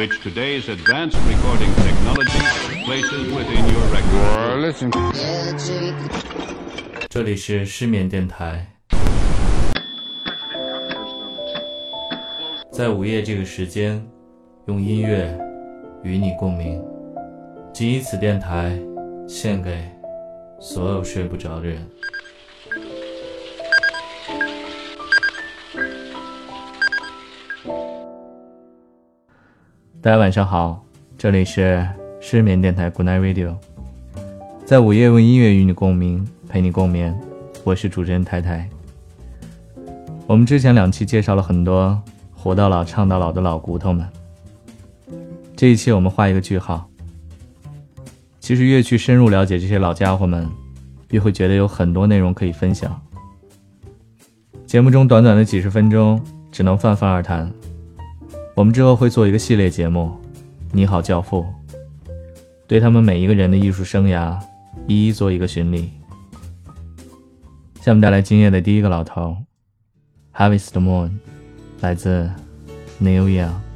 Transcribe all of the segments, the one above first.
which today's advanced recording technology places within your record. 这里是失眠电台，在午夜这个时间，用音乐与你共鸣。仅以此电台献给所有睡不着的人。大家晚上好，这里是失眠电台 Good Night Radio，在午夜用音乐与你共鸣，陪你共眠。我是主持人太太。我们之前两期介绍了很多活到老唱到老的老骨头们，这一期我们画一个句号。其实越去深入了解这些老家伙们，越会觉得有很多内容可以分享。节目中短短的几十分钟，只能泛泛而谈。我们之后会做一个系列节目，《你好，教父》，对他们每一个人的艺术生涯一一做一个巡礼。下面带来今夜的第一个老头，《Harvest Moon》，来自 New Young。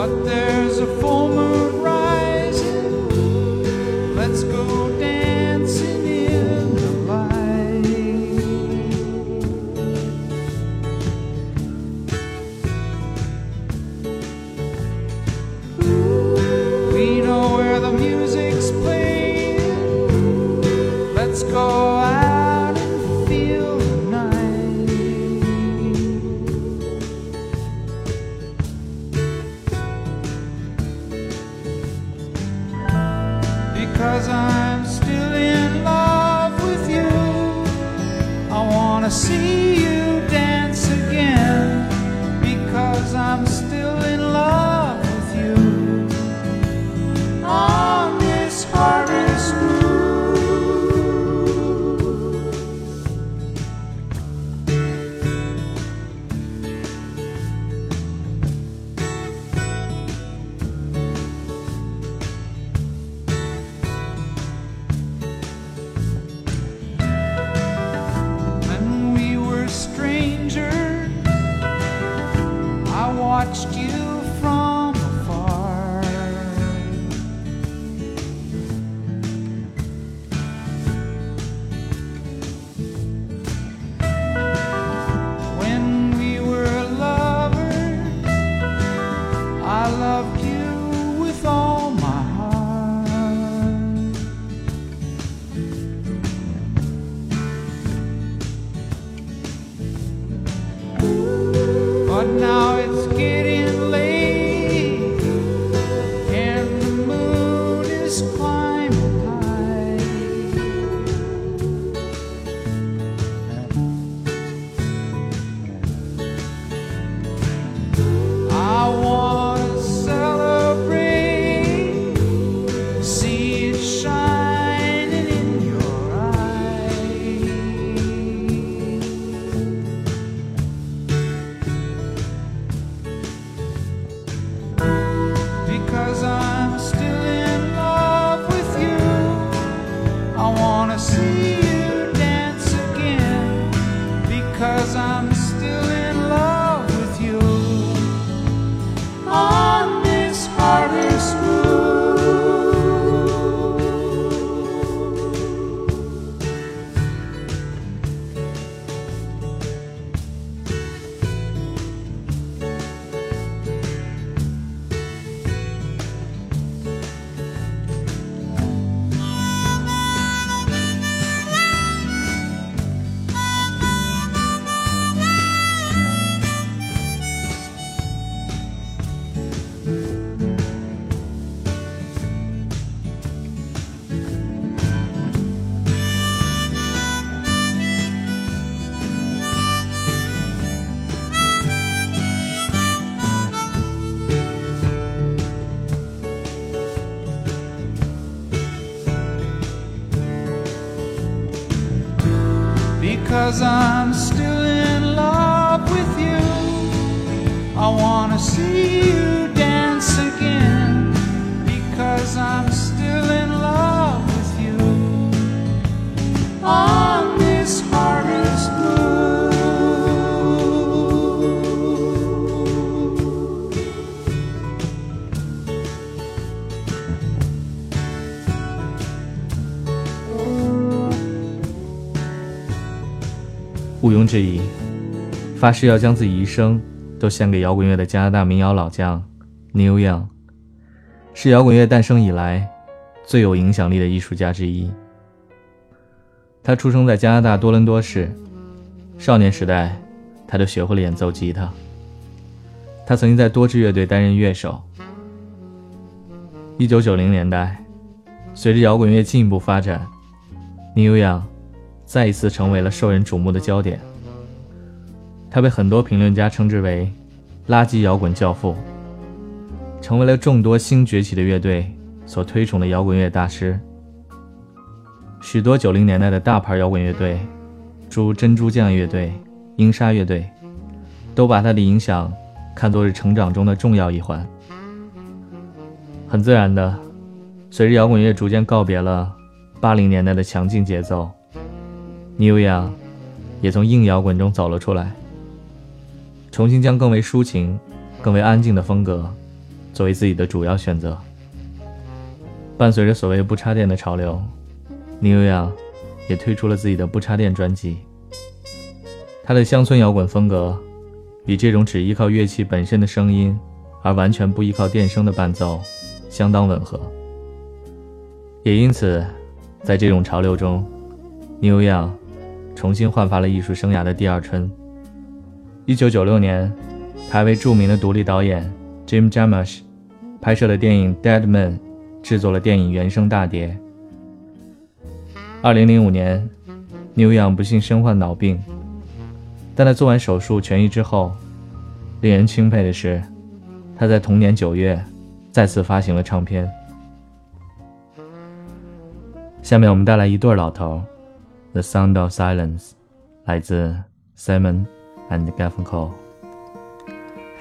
But there's a full moon 毋庸置疑，发誓要将自己一生都献给摇滚乐的加拿大民谣老将 Neil Young，是摇滚乐诞生以来最有影响力的艺术家之一。他出生在加拿大多伦多市，少年时代他就学会了演奏吉他。他曾经在多支乐队担任乐手。1990年代，随着摇滚乐进一步发展，Neil Young 再一次成为了受人瞩目的焦点。他被很多评论家称之为“垃圾摇滚教父”，成为了众多新崛起的乐队所推崇的摇滚乐大师。许多90年代的大牌摇滚乐队，诸如珍珠酱乐队、英沙乐队，都把他的影响看作是成长中的重要一环。很自然的，随着摇滚乐逐渐告别了80年代的强劲节奏，Neil Young 也从硬摇滚中走了出来，重新将更为抒情、更为安静的风格作为自己的主要选择。伴随着所谓不插电的潮流，Neil Young 也推出了自己的不插电专辑。他的乡村摇滚风格与这种只依靠乐器本身的声音，而完全不依靠电声的伴奏。相当吻合，也因此，在这种潮流中，Neil Young 重新焕发了艺术生涯的第二春。一九九六年，还为著名的独立导演 Jim Jarmusch 拍摄了电影《Dead Man》制作了电影原声大碟。二零零五年，Neil Young 不幸身患脑病，但在做完手术痊愈之后，令人钦佩的是，他在同年九月。再次发行了唱片。下面我们带来一对老头，《The Sound of Silence》，来自 Simon and Garfunkel。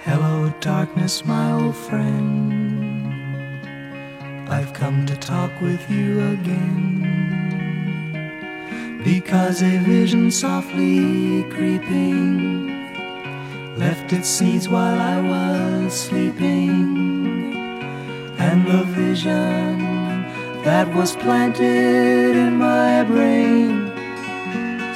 Hello, darkness, my old friend. I've come to talk with you again. Because a vision softly creeping left its seeds while I was sleeping. And the vision that was planted in my brain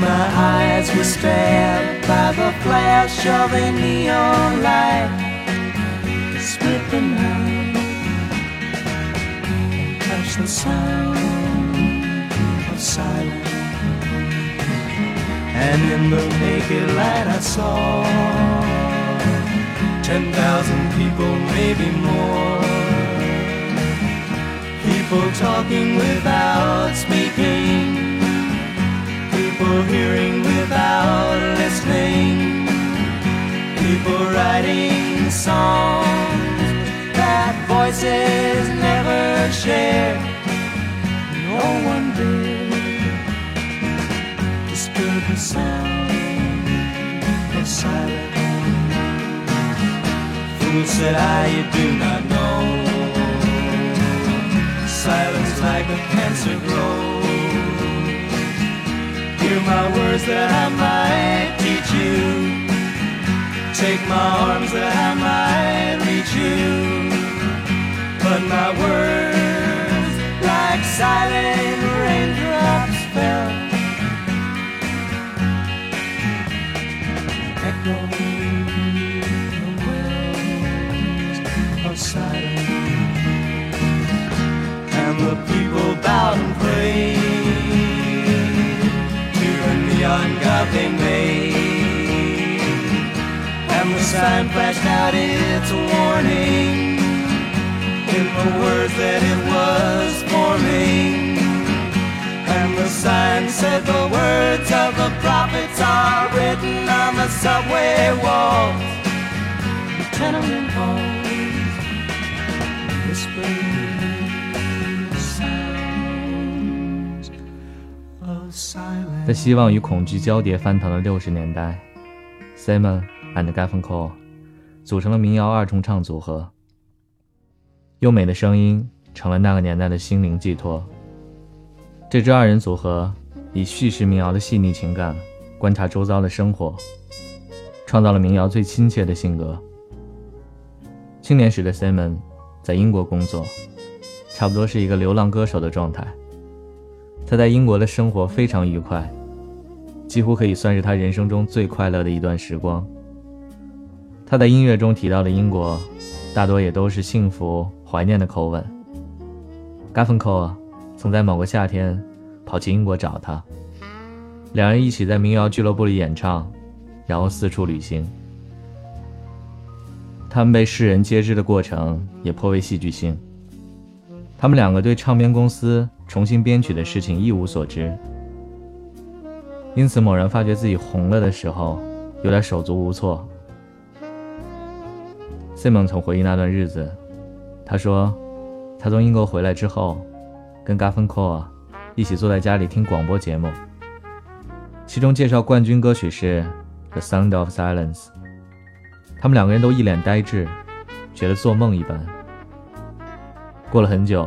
my eyes were stabbed by the flash of a neon light. Split the night and the sound of silence. And in the naked light I saw ten thousand people, maybe more people talking without speaking, people hearing without listening, people writing songs that voices never share. No one dare disturb the sound of silence. Fool said I, you do not know silence like a cancer. Hear my words that I might teach you. Take my arms that I might reach you. But my words, like silent raindrops, fell. Echoing the wells of silence and the people bowed they made. And the sign flashed out its warning in the words that it was forming. And the sign said the words of the prophets are written on the subway walls, tenement halls, 在希望与恐惧交叠翻腾的六十年代，Simon and Garfunkel 组成了民谣二重唱组合。优美的声音成了那个年代的心灵寄托。这支二人组合以叙事民谣的细腻情感，观察周遭的生活，创造了民谣最亲切的性格。青年时的 Simon 在英国工作，差不多是一个流浪歌手的状态。他在英国的生活非常愉快，几乎可以算是他人生中最快乐的一段时光。他在音乐中提到的英国，大多也都是幸福。怀念的口吻。g a f f n c o 曾在某个夏天跑去英国找他，两人一起在民谣俱乐部里演唱，然后四处旅行。他们被世人皆知的过程也颇为戏剧性。他们两个对唱片公司重新编曲的事情一无所知，因此猛然发觉自己红了的时候，有点手足无措。Simon 曾回忆那段日子。他说，他从英国回来之后，跟 g a f f n c o 一起坐在家里听广播节目，其中介绍冠军歌曲是《The Sound of Silence》。他们两个人都一脸呆滞，觉得做梦一般。过了很久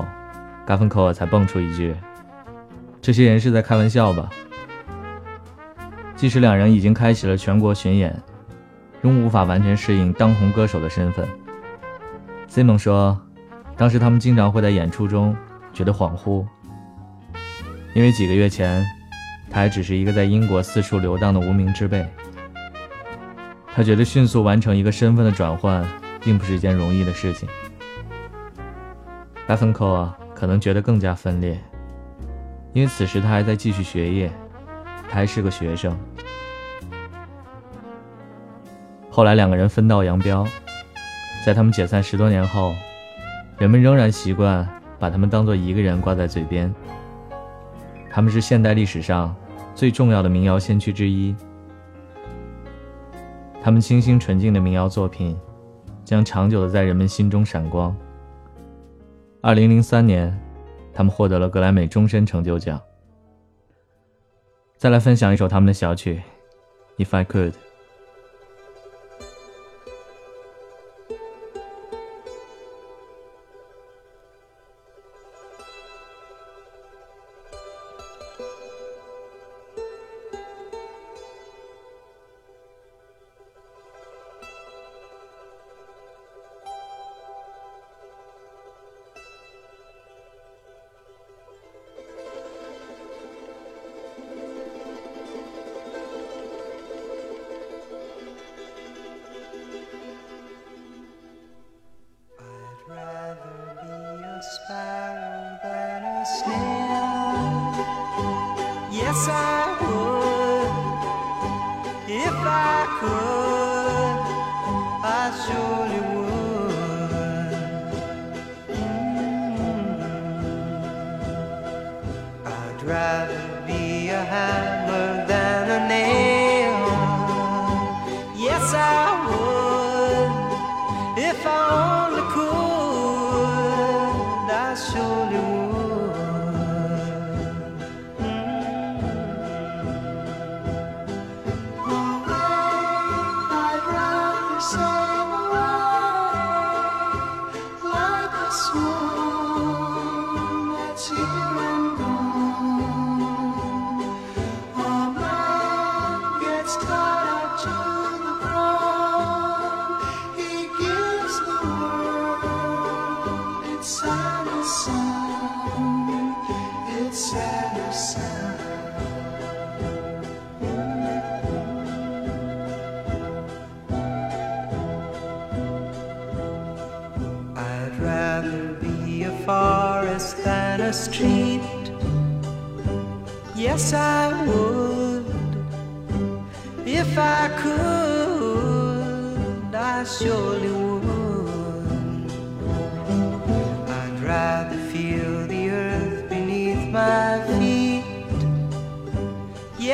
g a f f n c o 才蹦出一句：“这些人是在开玩笑吧？”即使两人已经开启了全国巡演，仍无法完全适应当红歌手的身份。Simon 说。当时他们经常会在演出中觉得恍惚，因为几个月前，他还只是一个在英国四处流荡的无名之辈。他觉得迅速完成一个身份的转换，并不是一件容易的事情。f 芬 n 啊，可能觉得更加分裂，因为此时他还在继续学业，他还是个学生。后来两个人分道扬镳，在他们解散十多年后。人们仍然习惯把他们当做一个人挂在嘴边。他们是现代历史上最重要的民谣先驱之一。他们清新纯净的民谣作品，将长久的在人们心中闪光。二零零三年，他们获得了格莱美终身成就奖。再来分享一首他们的小曲，《If I Could》。Forest than a street. Yes, I would.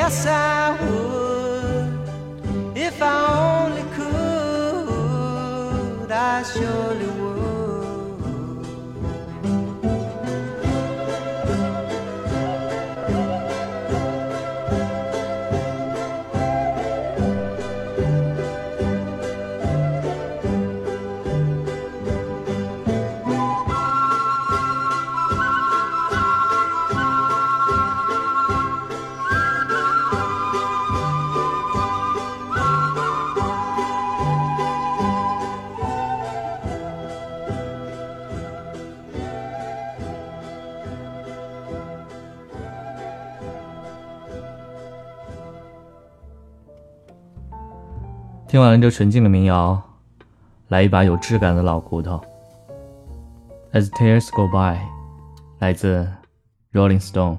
side. 听完了这纯净的民谣，来一把有质感的老骨头。As tears go by，来自 Rolling Stone。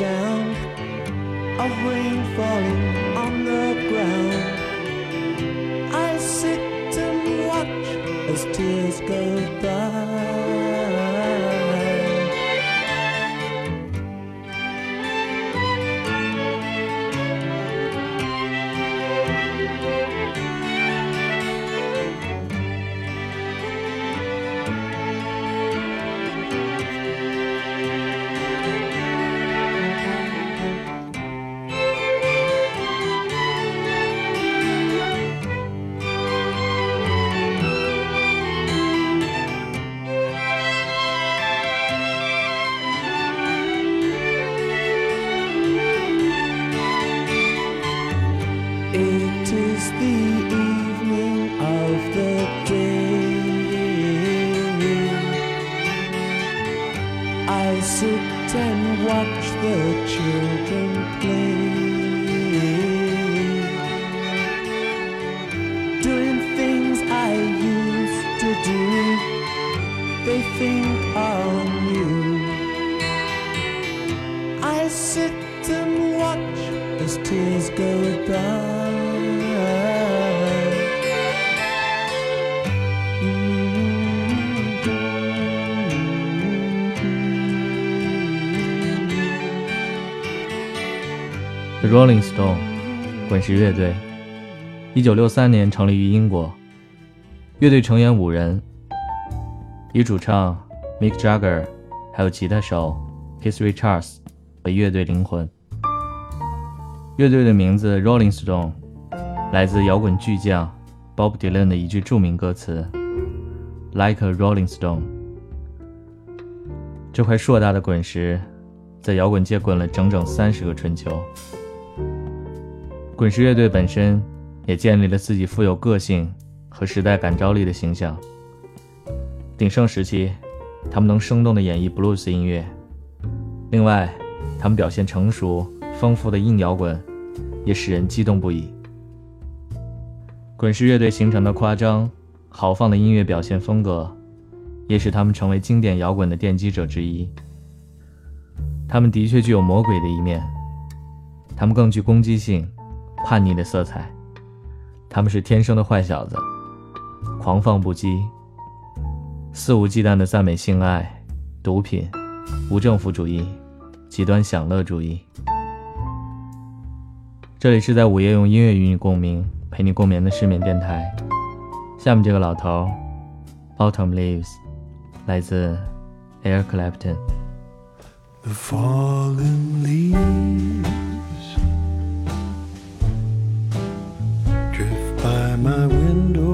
Sound of rain falling on the ground. I sit and watch as tears go by. As tears go by. The Rolling Stone，滚石乐队，一九六三年成立于英国。乐队成员五人，以主唱 Mick Jagger 还有吉他手 Keith Richards 为乐队灵魂。乐队的名字 Rolling Stone 来自摇滚巨匠 Bob Dylan 的一句著名歌词：“Like a Rolling Stone。”这块硕大的滚石，在摇滚界滚了整整三十个春秋。滚石乐队本身也建立了自己富有个性和时代感召力的形象。鼎盛时期，他们能生动地演绎 blues 音乐；另外，他们表现成熟丰富的硬摇滚，也使人激动不已。滚石乐队形成的夸张、豪放的音乐表现风格，也使他们成为经典摇滚的奠基者之一。他们的确具有魔鬼的一面，他们更具攻击性。叛逆的色彩，他们是天生的坏小子，狂放不羁，肆无忌惮地赞美性爱、毒品、无政府主义、极端享乐主义。这里是在午夜，用音乐与你共鸣，陪你共眠的失眠电台。下面这个老头，Autumn Leaves，来自 Air Clapton。The Falling Leaves，Drift by my window。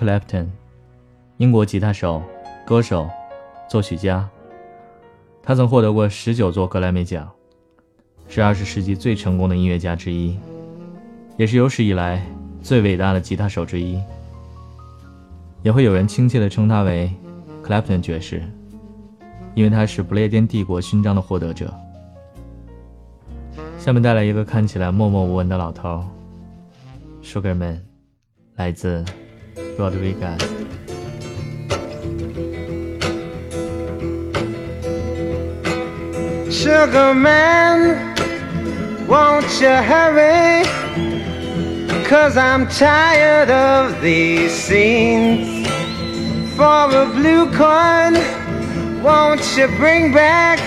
Clapton，英国吉他手、歌手、作曲家。他曾获得过十九座格莱美奖，是二十世纪最成功的音乐家之一，也是有史以来最伟大的吉他手之一。也会有人亲切地称他为 Clapton 爵士，因为他是不列颠帝国勋章的获得者。下面带来一个看起来默默无闻的老头，Sugarman，来自 Rodriguez。Sugar man, won't you hurry? Cause I'm tired of these scenes. For a blue coin, won't you bring back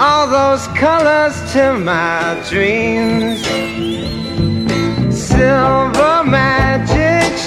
all those colors to my dreams? Silver magic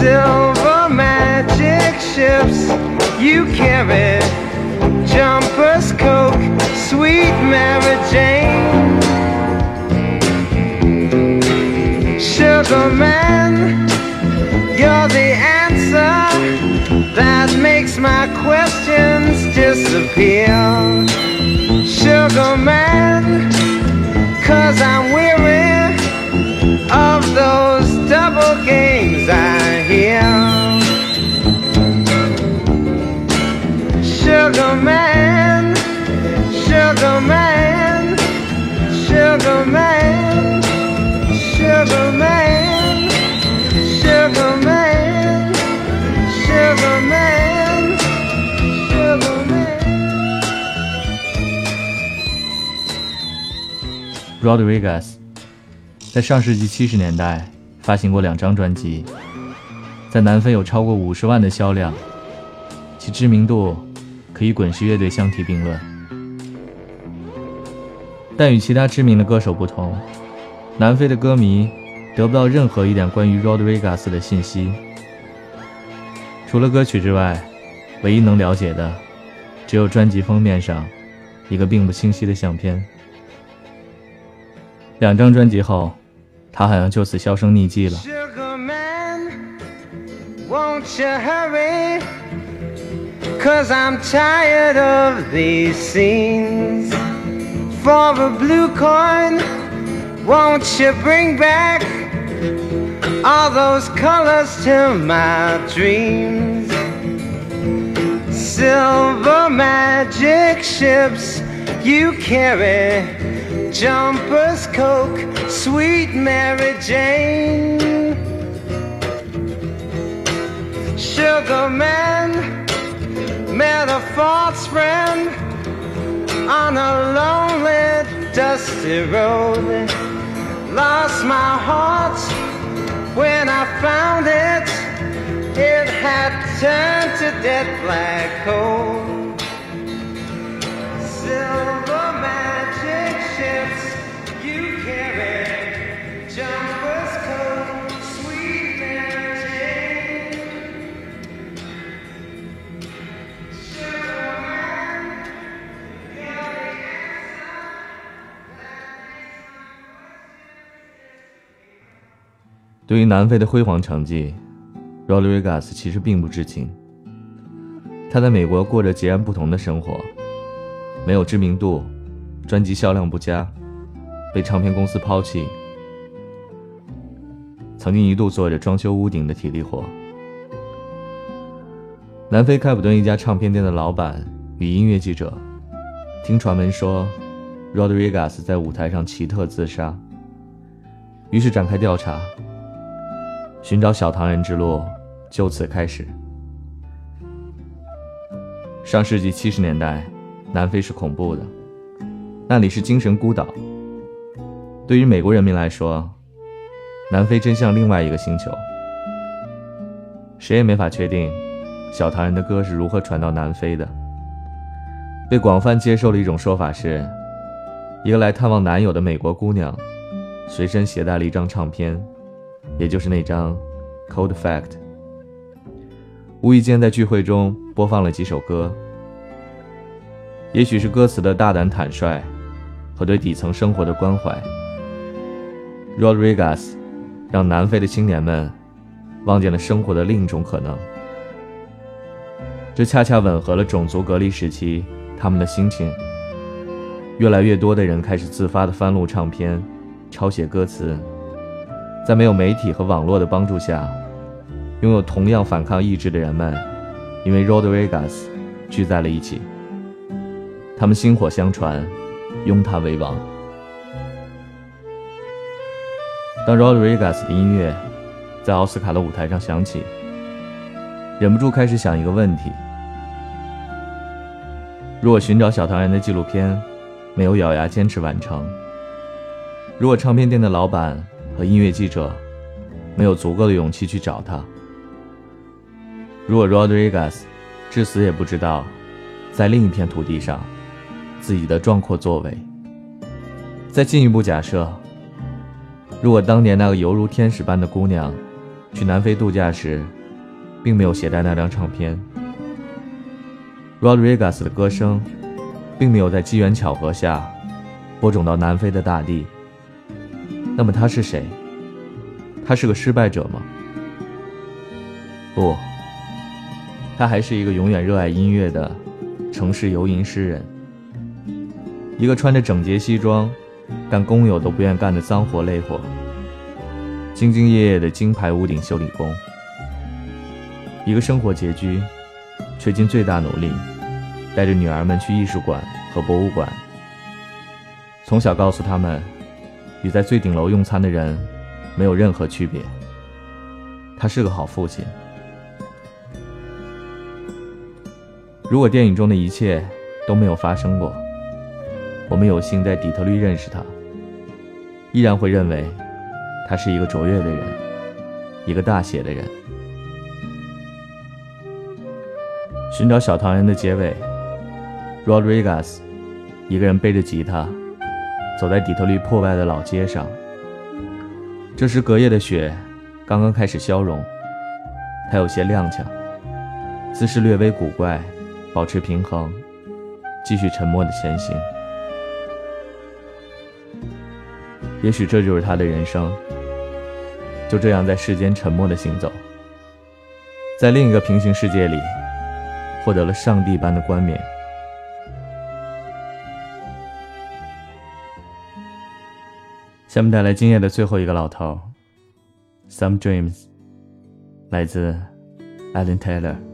silver magic ships. You carry jumpers coke sweet mary jane. Sugar man you're the answer that makes my questions disappear. Sugar man Rodriguez 在上世纪七十年代发行过两张专辑，在南非有超过五十万的销量，其知名度可以滚石乐队相提并论。但与其他知名的歌手不同，南非的歌迷得不到任何一点关于 Rodriguez 的信息，除了歌曲之外，唯一能了解的只有专辑封面上一个并不清晰的相片。两张专辑后，他好像就此销声匿迹了。Sugar man, won't you hurry? Cause I'm tired of these scenes. For a blue coin, won't you bring back all those colors to my dreams? Silver magic ships you carry jumpers, coke, sweet Mary Jane. Sugar man met a false friend on a lonely, dusty road. Lost my heart when I found it. It had turned to dead black coal. 对于南非的辉煌成绩，Rodriguez 其实并不知情。他在美国过着截然不同的生活，没有知名度，专辑销量不佳，被唱片公司抛弃，曾经一度做着装修屋顶的体力活。南非开普敦一家唱片店的老板与音乐记者，听传闻说，Rodriguez 在舞台上奇特自杀，于是展开调查。寻找小唐人之路就此开始。上世纪七十年代，南非是恐怖的，那里是精神孤岛。对于美国人民来说，南非真像另外一个星球。谁也没法确定小唐人的歌是如何传到南非的。被广泛接受的一种说法是，一个来探望男友的美国姑娘，随身携带了一张唱片，也就是那张《Cold Fact》，无意间在聚会中播放了几首歌。也许是歌词的大胆坦率和对底层生活的关怀，Rodriguez 让南非的青年们望见了生活的另一种可能。这恰恰吻合了种族隔离时期他们的心情。越来越多的人开始自发地翻录唱片，抄写歌词。在没有媒体和网络的帮助下，拥有同样反抗意志的人们，因为 Rodriguez 聚在了一起。他们薪火相传，拥他为王。当 Rodriguez 的音乐在奥斯卡的舞台上响起，忍不住开始想一个问题：如果寻找小唐人的纪录片没有咬牙坚持完成，如果唱片店的老板和音乐记者没有足够的勇气去找他，如果 Rodriguez 至死也不知道，在另一片土地上。自己的壮阔作为。再进一步假设，如果当年那个犹如天使般的姑娘，去南非度假时，并没有携带那张唱片，Rodriguez 的歌声，并没有在机缘巧合下，播种到南非的大地，那么他是谁？他是个失败者吗？不，他还是一个永远热爱音乐的城市游吟诗人。一个穿着整洁西装、干工友都不愿干的脏活累活、兢兢业业的金牌屋顶修理工；一个生活拮据，却尽最大努力带着女儿们去艺术馆和博物馆，从小告诉他们，与在最顶楼用餐的人没有任何区别。他是个好父亲。如果电影中的一切都没有发生过，我们有幸在底特律认识他，依然会认为他是一个卓越的人，一个大写的人。寻找小唐人的结尾，Rodriguez 一个人背着吉他，走在底特律破败的老街上。这时隔夜的雪刚刚开始消融，他有些踉跄，姿势略微古怪，保持平衡，继续沉默的前行。也许这就是他的人生，就这样在世间沉默的行走，在另一个平行世界里，获得了上帝般的冠冕。下面带来今夜的最后一个老头，《Some Dreams》，来自 Alan Taylor。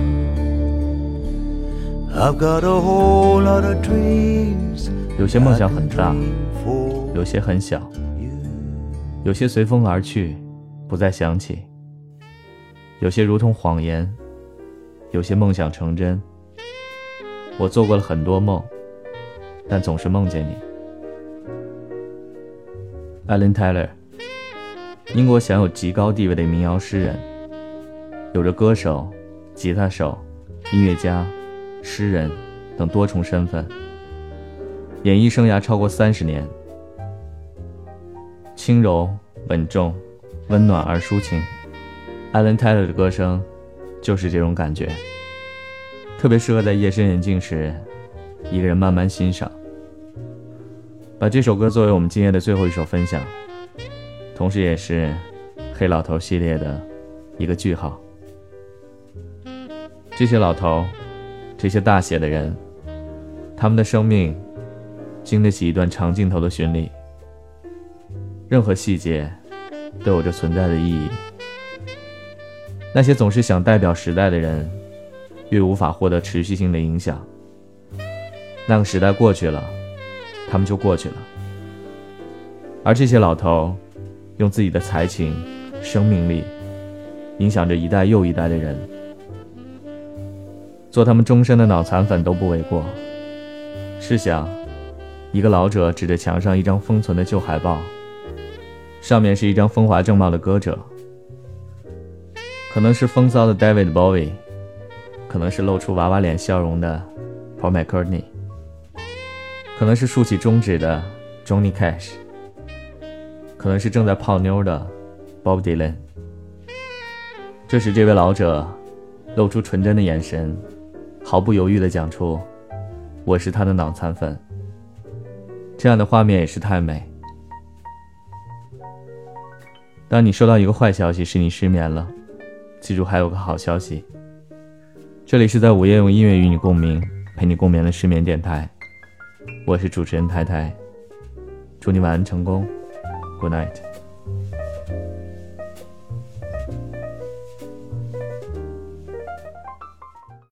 有些梦想很大，有些很小，有些随风而去，不再想起；有些如同谎言，有些梦想成真。我做过了很多梦，但总是梦见你。Alan Tyler，英国享有极高地位的民谣诗人，有着歌手、吉他手、音乐家、诗人等多重身份，演艺生涯超过三十年。轻柔、稳重、温暖而抒情。艾伦·泰勒的歌声就是这种感觉，特别适合在夜深人静时，一个人慢慢欣赏。把这首歌作为我们今夜的最后一首分享，同时也是黑老头系列的一个句号。这些老头，这些大写的人，他们的生命经得起一段长镜头的巡礼。任何细节都有着存在的意义。那些总是想代表时代的人，越无法获得持续性的影响。那个时代过去了，他们就过去了。而这些老头，用自己的才情、生命力，影响着一代又一代的人。做他们终身的脑残粉都不为过。试想，一个老者指着墙上一张封存的旧海报。上面是一张风华正茂的歌者，可能是风骚的 David Bowie，可能是露出娃娃脸笑容的 Paul McCartney，可能是竖起中指的 Johnny Cash，可能是正在泡妞的 Bob Dylan。这时，这位老者露出纯真的眼神，毫不犹豫地讲出：“我是他的脑残粉。”这样的画面也是太美。当你收到一个坏消息，是你失眠了，记住还有个好消息。这里是在午夜用音乐与你共鸣，陪你共眠的失眠电台，我是主持人太太，祝你晚安成功，Good night。